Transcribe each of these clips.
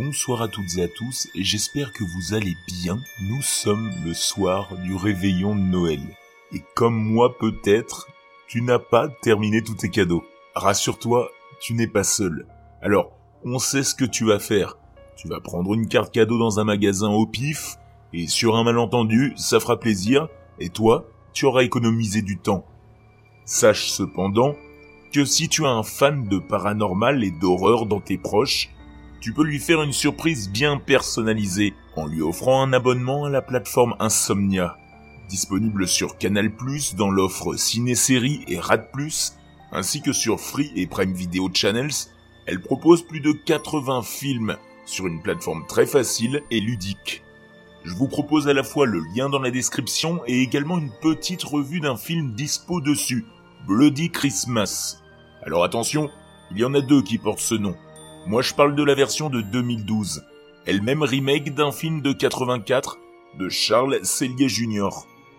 bonsoir à toutes et à tous et j'espère que vous allez bien. Nous sommes le soir du réveillon de Noël. Et comme moi peut-être, tu n'as pas terminé tous tes cadeaux. Rassure-toi, tu n'es pas seul. Alors, on sait ce que tu vas faire. Tu vas prendre une carte cadeau dans un magasin au pif, et sur un malentendu, ça fera plaisir, et toi, tu auras économisé du temps. Sache cependant que si tu as un fan de paranormal et d'horreur dans tes proches, tu peux lui faire une surprise bien personnalisée en lui offrant un abonnement à la plateforme Insomnia. Disponible sur Canal+, dans l'offre Ciné-Série et Rad+, ainsi que sur Free et Prime Video Channels, elle propose plus de 80 films sur une plateforme très facile et ludique. Je vous propose à la fois le lien dans la description et également une petite revue d'un film dispo dessus, Bloody Christmas. Alors attention, il y en a deux qui portent ce nom. Moi je parle de la version de 2012, elle-même remake d'un film de 84 de Charles Cellier Jr.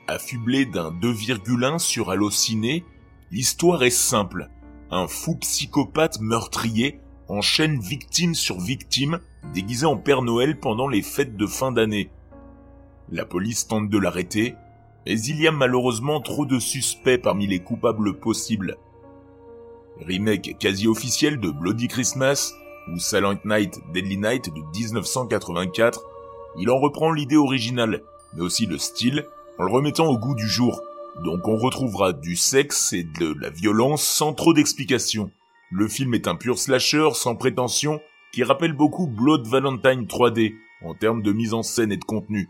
Affublé d'un 2,1 sur Allociné, l'histoire est simple. Un fou psychopathe meurtrier enchaîne victime sur victime déguisé en Père Noël pendant les fêtes de fin d'année. La police tente de l'arrêter, mais il y a malheureusement trop de suspects parmi les coupables possibles. Remake quasi officiel de Bloody Christmas, ou Silent Night, Deadly Night de 1984, il en reprend l'idée originale, mais aussi le style, en le remettant au goût du jour. Donc on retrouvera du sexe et de la violence sans trop d'explications. Le film est un pur slasher sans prétention qui rappelle beaucoup Blood Valentine 3D en termes de mise en scène et de contenu.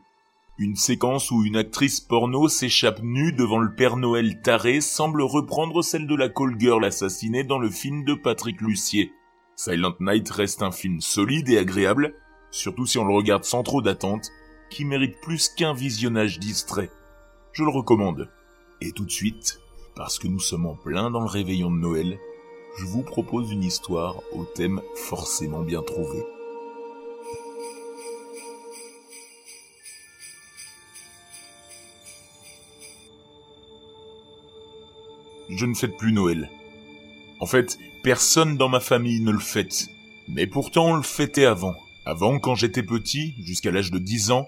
Une séquence où une actrice porno s'échappe nue devant le Père Noël taré semble reprendre celle de la call girl assassinée dans le film de Patrick Lucier. Silent Night reste un film solide et agréable, surtout si on le regarde sans trop d'attente, qui mérite plus qu'un visionnage distrait. Je le recommande. Et tout de suite, parce que nous sommes en plein dans le réveillon de Noël, je vous propose une histoire au thème forcément bien trouvé. Je ne fête plus Noël. En fait, personne dans ma famille ne le fête. Mais pourtant on le fêtait avant. Avant, quand j'étais petit, jusqu'à l'âge de 10 ans,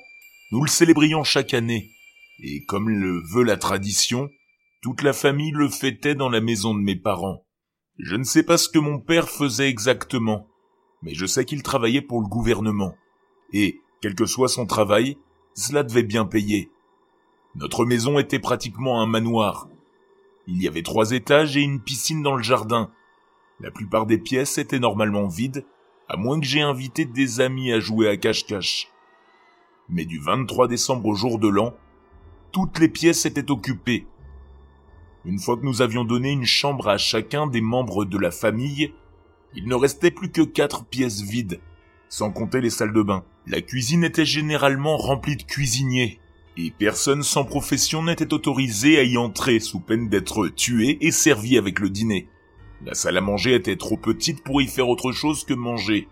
nous le célébrions chaque année. Et comme le veut la tradition, toute la famille le fêtait dans la maison de mes parents. Je ne sais pas ce que mon père faisait exactement, mais je sais qu'il travaillait pour le gouvernement. Et, quel que soit son travail, cela devait bien payer. Notre maison était pratiquement un manoir, il y avait trois étages et une piscine dans le jardin. La plupart des pièces étaient normalement vides, à moins que j'aie invité des amis à jouer à cache-cache. Mais du 23 décembre au jour de l'an, toutes les pièces étaient occupées. Une fois que nous avions donné une chambre à chacun des membres de la famille, il ne restait plus que quatre pièces vides, sans compter les salles de bain. La cuisine était généralement remplie de cuisiniers, et personne sans profession n'était autorisé à y entrer sous peine d'être tué et servi avec le dîner. La salle à manger était trop petite pour y faire autre chose que manger.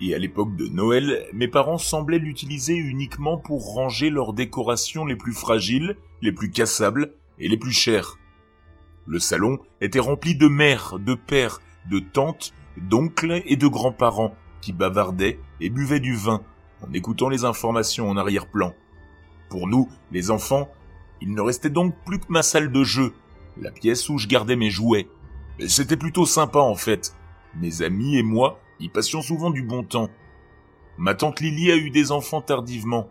Et à l'époque de Noël, mes parents semblaient l'utiliser uniquement pour ranger leurs décorations les plus fragiles, les plus cassables et les plus chères. Le salon était rempli de mères, de pères, de tantes, d'oncles et de grands-parents qui bavardaient et buvaient du vin en écoutant les informations en arrière-plan. Pour nous, les enfants, il ne restait donc plus que ma salle de jeu, la pièce où je gardais mes jouets. C'était plutôt sympa en fait. Mes amis et moi y passions souvent du bon temps. Ma tante Lily a eu des enfants tardivement.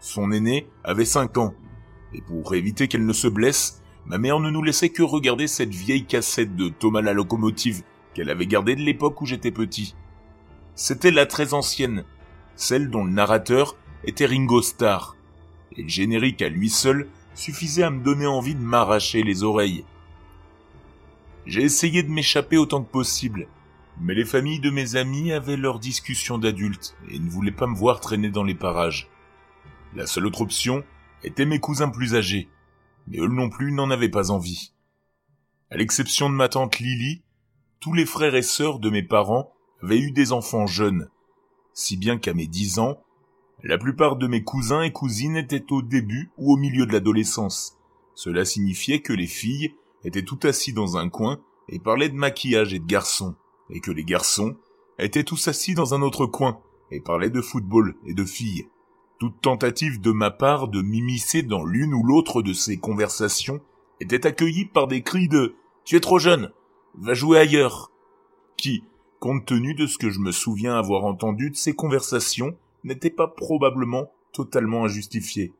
Son aîné avait 5 ans. Et pour éviter qu'elle ne se blesse, ma mère ne nous laissait que regarder cette vieille cassette de Thomas la locomotive qu'elle avait gardée de l'époque où j'étais petit. C'était la très ancienne, celle dont le narrateur était Ringo Starr et le générique à lui seul suffisait à me donner envie de m'arracher les oreilles. J'ai essayé de m'échapper autant que possible, mais les familles de mes amis avaient leurs discussions d'adultes et ne voulaient pas me voir traîner dans les parages. La seule autre option était mes cousins plus âgés, mais eux non plus n'en avaient pas envie. À l'exception de ma tante Lily, tous les frères et sœurs de mes parents avaient eu des enfants jeunes, si bien qu'à mes dix ans, la plupart de mes cousins et cousines étaient au début ou au milieu de l'adolescence. Cela signifiait que les filles étaient tout assis dans un coin et parlaient de maquillage et de garçons, et que les garçons étaient tous assis dans un autre coin et parlait de football et de filles. Toute tentative de ma part de m'immiscer dans l'une ou l'autre de ces conversations était accueillie par des cris de ⁇ Tu es trop jeune Va jouer ailleurs !⁇ qui, compte tenu de ce que je me souviens avoir entendu de ces conversations, n'était pas probablement totalement injustifié.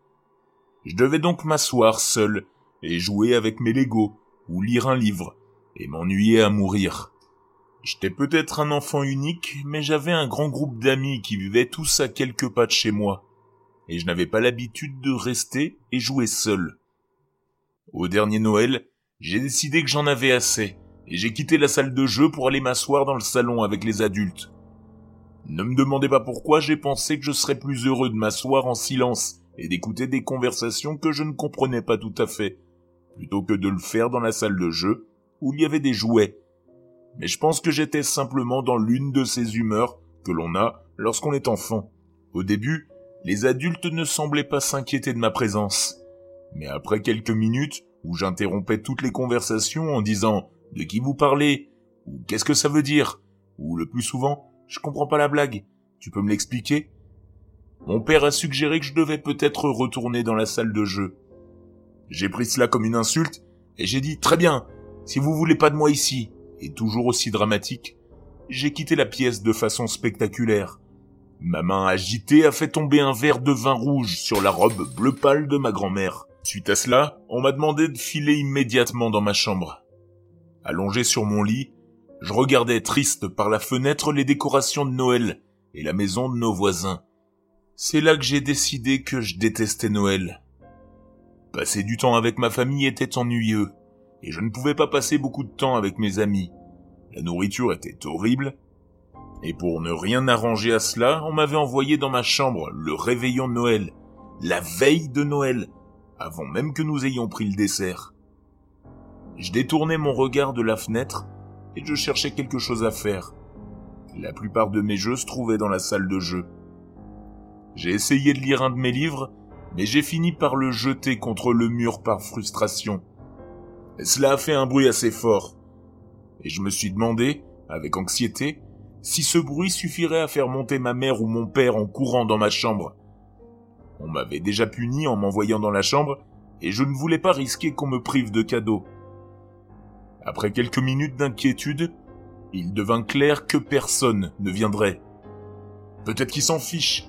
Je devais donc m'asseoir seul et jouer avec mes Legos ou lire un livre et m'ennuyer à mourir. J'étais peut-être un enfant unique, mais j'avais un grand groupe d'amis qui vivaient tous à quelques pas de chez moi, et je n'avais pas l'habitude de rester et jouer seul. Au dernier Noël, j'ai décidé que j'en avais assez, et j'ai quitté la salle de jeu pour aller m'asseoir dans le salon avec les adultes. Ne me demandez pas pourquoi j'ai pensé que je serais plus heureux de m'asseoir en silence et d'écouter des conversations que je ne comprenais pas tout à fait, plutôt que de le faire dans la salle de jeu où il y avait des jouets. Mais je pense que j'étais simplement dans l'une de ces humeurs que l'on a lorsqu'on est enfant. Au début, les adultes ne semblaient pas s'inquiéter de ma présence. Mais après quelques minutes, où j'interrompais toutes les conversations en disant de qui vous parlez? ou qu'est-ce que ça veut dire? ou le plus souvent je comprends pas la blague, tu peux me l'expliquer? Mon père a suggéré que je devais peut-être retourner dans la salle de jeu. J'ai pris cela comme une insulte et j'ai dit très bien, si vous voulez pas de moi ici, et toujours aussi dramatique, j'ai quitté la pièce de façon spectaculaire. Ma main agitée a fait tomber un verre de vin rouge sur la robe bleu pâle de ma grand-mère. Suite à cela, on m'a demandé de filer immédiatement dans ma chambre. Allongé sur mon lit, je regardais triste par la fenêtre les décorations de Noël et la maison de nos voisins. C'est là que j'ai décidé que je détestais Noël. Passer du temps avec ma famille était ennuyeux, et je ne pouvais pas passer beaucoup de temps avec mes amis. La nourriture était horrible, et pour ne rien arranger à cela, on m'avait envoyé dans ma chambre le réveillon de Noël, la veille de Noël, avant même que nous ayons pris le dessert. Je détournais mon regard de la fenêtre et je cherchais quelque chose à faire. La plupart de mes jeux se trouvaient dans la salle de jeu. J'ai essayé de lire un de mes livres, mais j'ai fini par le jeter contre le mur par frustration. cela a fait un bruit assez fort. Et je me suis demandé, avec anxiété, si ce bruit suffirait à faire monter ma mère ou mon père en courant dans ma chambre. On m'avait déjà puni en m'envoyant dans la chambre, et je ne voulais pas risquer qu'on me prive de cadeaux. Après quelques minutes d'inquiétude, il devint clair que personne ne viendrait. Peut-être qu'il s'en fiche,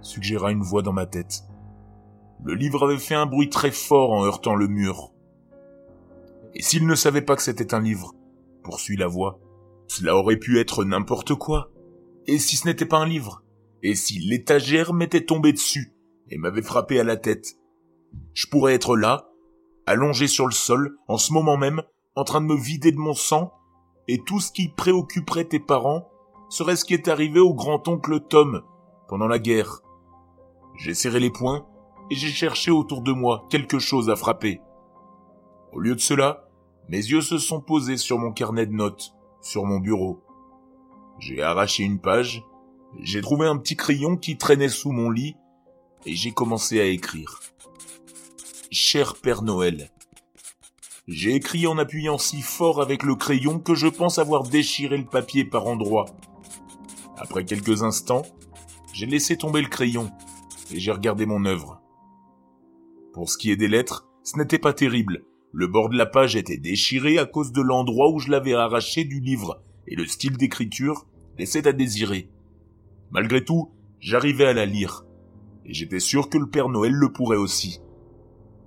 suggéra une voix dans ma tête. Le livre avait fait un bruit très fort en heurtant le mur. Et s'il ne savait pas que c'était un livre, poursuit la voix, cela aurait pu être n'importe quoi. Et si ce n'était pas un livre? Et si l'étagère m'était tombée dessus et m'avait frappé à la tête? Je pourrais être là, allongé sur le sol, en ce moment même, en train de me vider de mon sang, et tout ce qui préoccuperait tes parents serait ce qui est arrivé au grand-oncle Tom pendant la guerre. J'ai serré les poings et j'ai cherché autour de moi quelque chose à frapper. Au lieu de cela, mes yeux se sont posés sur mon carnet de notes, sur mon bureau. J'ai arraché une page, j'ai trouvé un petit crayon qui traînait sous mon lit, et j'ai commencé à écrire. Cher Père Noël, j'ai écrit en appuyant si fort avec le crayon que je pense avoir déchiré le papier par endroits. Après quelques instants, j'ai laissé tomber le crayon et j'ai regardé mon œuvre. Pour ce qui est des lettres, ce n'était pas terrible. Le bord de la page était déchiré à cause de l'endroit où je l'avais arraché du livre et le style d'écriture laissait à désirer. Malgré tout, j'arrivais à la lire et j'étais sûr que le Père Noël le pourrait aussi.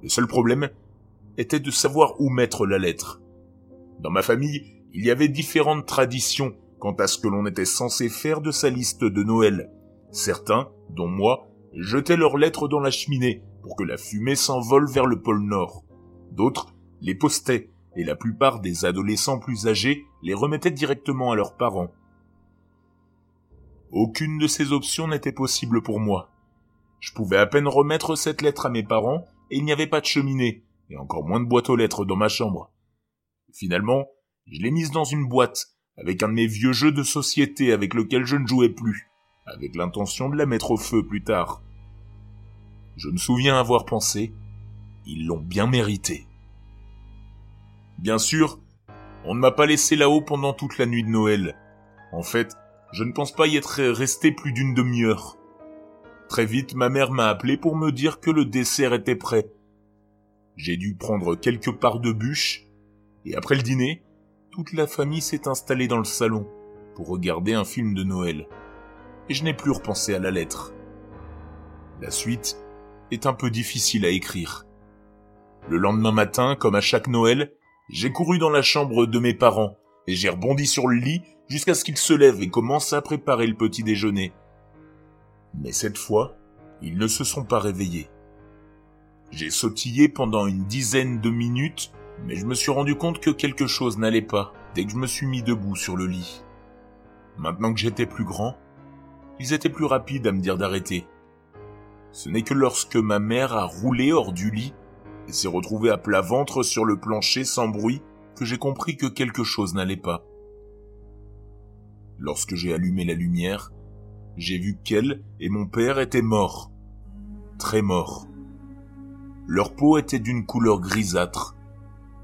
Le seul problème, était de savoir où mettre la lettre. Dans ma famille, il y avait différentes traditions quant à ce que l'on était censé faire de sa liste de Noël. Certains, dont moi, jetaient leurs lettres dans la cheminée pour que la fumée s'envole vers le pôle Nord. D'autres les postaient, et la plupart des adolescents plus âgés les remettaient directement à leurs parents. Aucune de ces options n'était possible pour moi. Je pouvais à peine remettre cette lettre à mes parents, et il n'y avait pas de cheminée, et encore moins de boîte aux lettres dans ma chambre. Finalement, je l'ai mise dans une boîte, avec un de mes vieux jeux de société avec lequel je ne jouais plus, avec l'intention de la mettre au feu plus tard. Je me souviens avoir pensé, ils l'ont bien mérité. Bien sûr, on ne m'a pas laissé là-haut pendant toute la nuit de Noël. En fait, je ne pense pas y être resté plus d'une demi-heure. Très vite, ma mère m'a appelé pour me dire que le dessert était prêt. J'ai dû prendre quelques parts de bûche, et après le dîner, toute la famille s'est installée dans le salon pour regarder un film de Noël. Et je n'ai plus repensé à la lettre. La suite est un peu difficile à écrire. Le lendemain matin, comme à chaque Noël, j'ai couru dans la chambre de mes parents et j'ai rebondi sur le lit jusqu'à ce qu'ils se lèvent et commencent à préparer le petit déjeuner. Mais cette fois, ils ne se sont pas réveillés. J'ai sautillé pendant une dizaine de minutes, mais je me suis rendu compte que quelque chose n'allait pas dès que je me suis mis debout sur le lit. Maintenant que j'étais plus grand, ils étaient plus rapides à me dire d'arrêter. Ce n'est que lorsque ma mère a roulé hors du lit et s'est retrouvée à plat ventre sur le plancher sans bruit que j'ai compris que quelque chose n'allait pas. Lorsque j'ai allumé la lumière, j'ai vu qu'elle et mon père étaient morts. Très morts. Leur peau était d'une couleur grisâtre,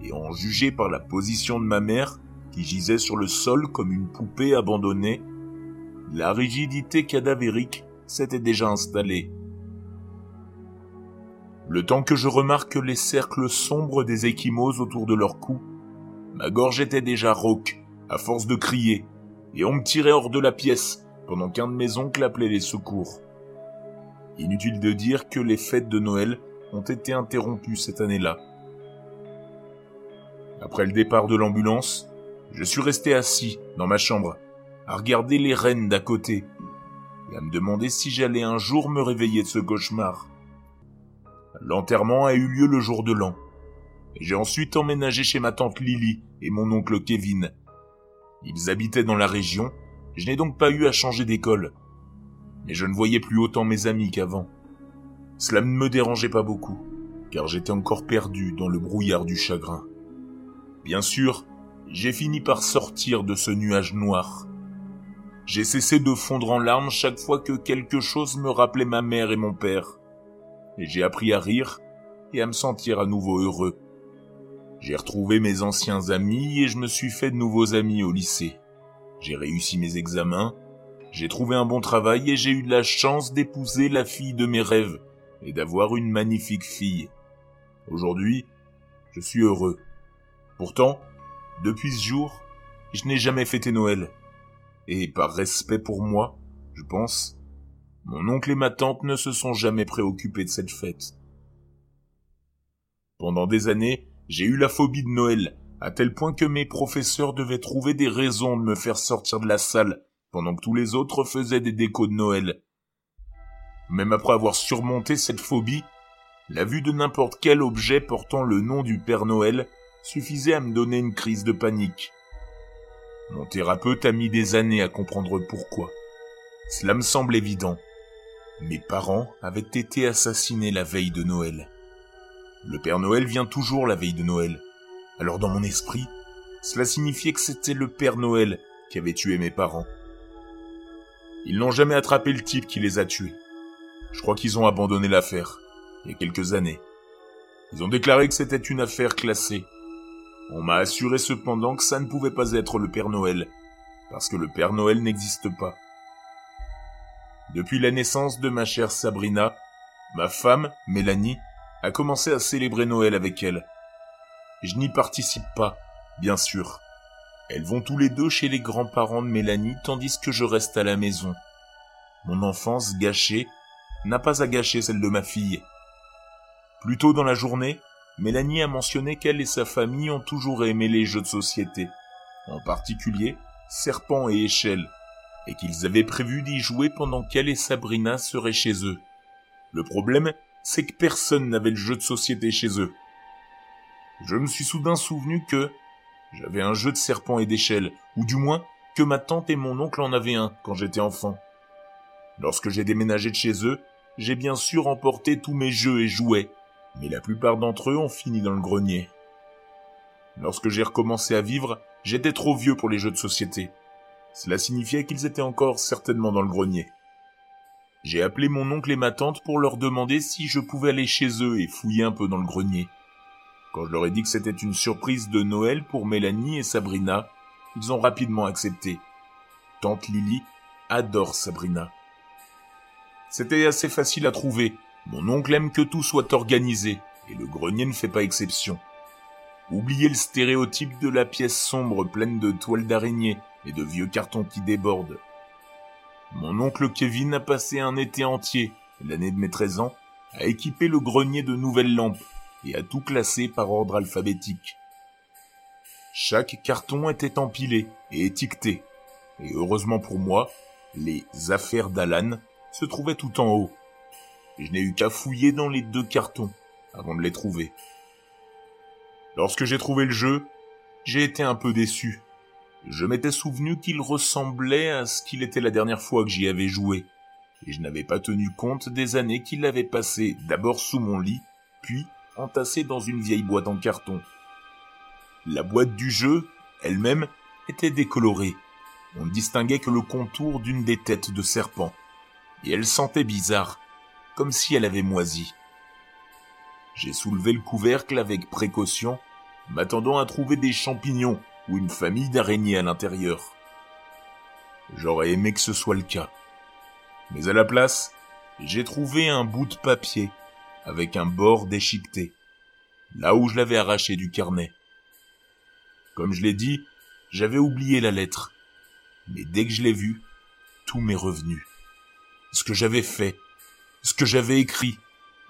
et en juger par la position de ma mère, qui gisait sur le sol comme une poupée abandonnée, la rigidité cadavérique s'était déjà installée. Le temps que je remarque les cercles sombres des échymoses autour de leur cou, ma gorge était déjà rauque, à force de crier, et on me tirait hors de la pièce, pendant qu'un de mes oncles appelait les secours. Inutile de dire que les fêtes de Noël ont été interrompues cette année-là. Après le départ de l'ambulance, je suis resté assis dans ma chambre, à regarder les rennes d'à côté, et à me demander si j'allais un jour me réveiller de ce cauchemar. L'enterrement a eu lieu le jour de l'an, et j'ai ensuite emménagé chez ma tante Lily et mon oncle Kevin. Ils habitaient dans la région, je n'ai donc pas eu à changer d'école. Mais je ne voyais plus autant mes amis qu'avant. Cela ne me dérangeait pas beaucoup, car j'étais encore perdu dans le brouillard du chagrin. Bien sûr, j'ai fini par sortir de ce nuage noir. J'ai cessé de fondre en larmes chaque fois que quelque chose me rappelait ma mère et mon père. Et j'ai appris à rire et à me sentir à nouveau heureux. J'ai retrouvé mes anciens amis et je me suis fait de nouveaux amis au lycée. J'ai réussi mes examens, j'ai trouvé un bon travail et j'ai eu la chance d'épouser la fille de mes rêves et d'avoir une magnifique fille. Aujourd'hui, je suis heureux. Pourtant, depuis ce jour, je n'ai jamais fêté Noël. Et par respect pour moi, je pense, mon oncle et ma tante ne se sont jamais préoccupés de cette fête. Pendant des années, j'ai eu la phobie de Noël, à tel point que mes professeurs devaient trouver des raisons de me faire sortir de la salle, pendant que tous les autres faisaient des décos de Noël. Même après avoir surmonté cette phobie, la vue de n'importe quel objet portant le nom du Père Noël suffisait à me donner une crise de panique. Mon thérapeute a mis des années à comprendre pourquoi. Cela me semble évident. Mes parents avaient été assassinés la veille de Noël. Le Père Noël vient toujours la veille de Noël. Alors dans mon esprit, cela signifiait que c'était le Père Noël qui avait tué mes parents. Ils n'ont jamais attrapé le type qui les a tués. Je crois qu'ils ont abandonné l'affaire, il y a quelques années. Ils ont déclaré que c'était une affaire classée. On m'a assuré cependant que ça ne pouvait pas être le Père Noël, parce que le Père Noël n'existe pas. Depuis la naissance de ma chère Sabrina, ma femme, Mélanie, a commencé à célébrer Noël avec elle. Je n'y participe pas, bien sûr. Elles vont tous les deux chez les grands-parents de Mélanie tandis que je reste à la maison. Mon enfance gâchée n'a pas à gâcher celle de ma fille. Plus tôt dans la journée, Mélanie a mentionné qu'elle et sa famille ont toujours aimé les jeux de société, en particulier Serpent et Échelle, et qu'ils avaient prévu d'y jouer pendant qu'elle et Sabrina seraient chez eux. Le problème, c'est que personne n'avait le jeu de société chez eux je me suis soudain souvenu que j'avais un jeu de serpent et d'échelle, ou du moins que ma tante et mon oncle en avaient un quand j'étais enfant. Lorsque j'ai déménagé de chez eux, j'ai bien sûr emporté tous mes jeux et jouets, mais la plupart d'entre eux ont fini dans le grenier. Lorsque j'ai recommencé à vivre, j'étais trop vieux pour les jeux de société. Cela signifiait qu'ils étaient encore certainement dans le grenier. J'ai appelé mon oncle et ma tante pour leur demander si je pouvais aller chez eux et fouiller un peu dans le grenier. Quand je leur ai dit que c'était une surprise de Noël pour Mélanie et Sabrina, ils ont rapidement accepté. Tante Lily adore Sabrina. C'était assez facile à trouver. Mon oncle aime que tout soit organisé, et le grenier ne fait pas exception. Oubliez le stéréotype de la pièce sombre pleine de toiles d'araignée et de vieux cartons qui débordent. Mon oncle Kevin a passé un été entier, l'année de mes 13 ans, à équiper le grenier de nouvelles lampes et à tout classer par ordre alphabétique. Chaque carton était empilé et étiqueté, et heureusement pour moi, les affaires d'Alan se trouvaient tout en haut. Je n'ai eu qu'à fouiller dans les deux cartons avant de les trouver. Lorsque j'ai trouvé le jeu, j'ai été un peu déçu. Je m'étais souvenu qu'il ressemblait à ce qu'il était la dernière fois que j'y avais joué, et je n'avais pas tenu compte des années qu'il avait passées d'abord sous mon lit, puis entassé dans une vieille boîte en carton. La boîte du jeu, elle-même, était décolorée. On ne distinguait que le contour d'une des têtes de serpent. Et elle sentait bizarre, comme si elle avait moisi. J'ai soulevé le couvercle avec précaution, m'attendant à trouver des champignons ou une famille d'araignées à l'intérieur. J'aurais aimé que ce soit le cas. Mais à la place, j'ai trouvé un bout de papier avec un bord déchiqueté, là où je l'avais arraché du carnet. Comme je l'ai dit, j'avais oublié la lettre, mais dès que je l'ai vue, tout m'est revenu. Ce que j'avais fait, ce que j'avais écrit,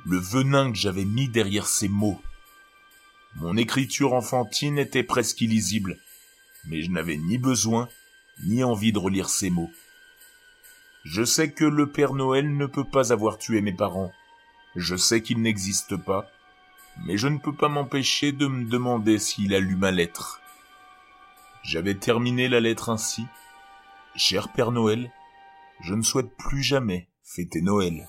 le venin que j'avais mis derrière ces mots. Mon écriture enfantine était presque illisible, mais je n'avais ni besoin ni envie de relire ces mots. Je sais que le Père Noël ne peut pas avoir tué mes parents. Je sais qu'il n'existe pas, mais je ne peux pas m'empêcher de me demander s'il a lu ma lettre. J'avais terminé la lettre ainsi. Cher Père Noël, je ne souhaite plus jamais fêter Noël.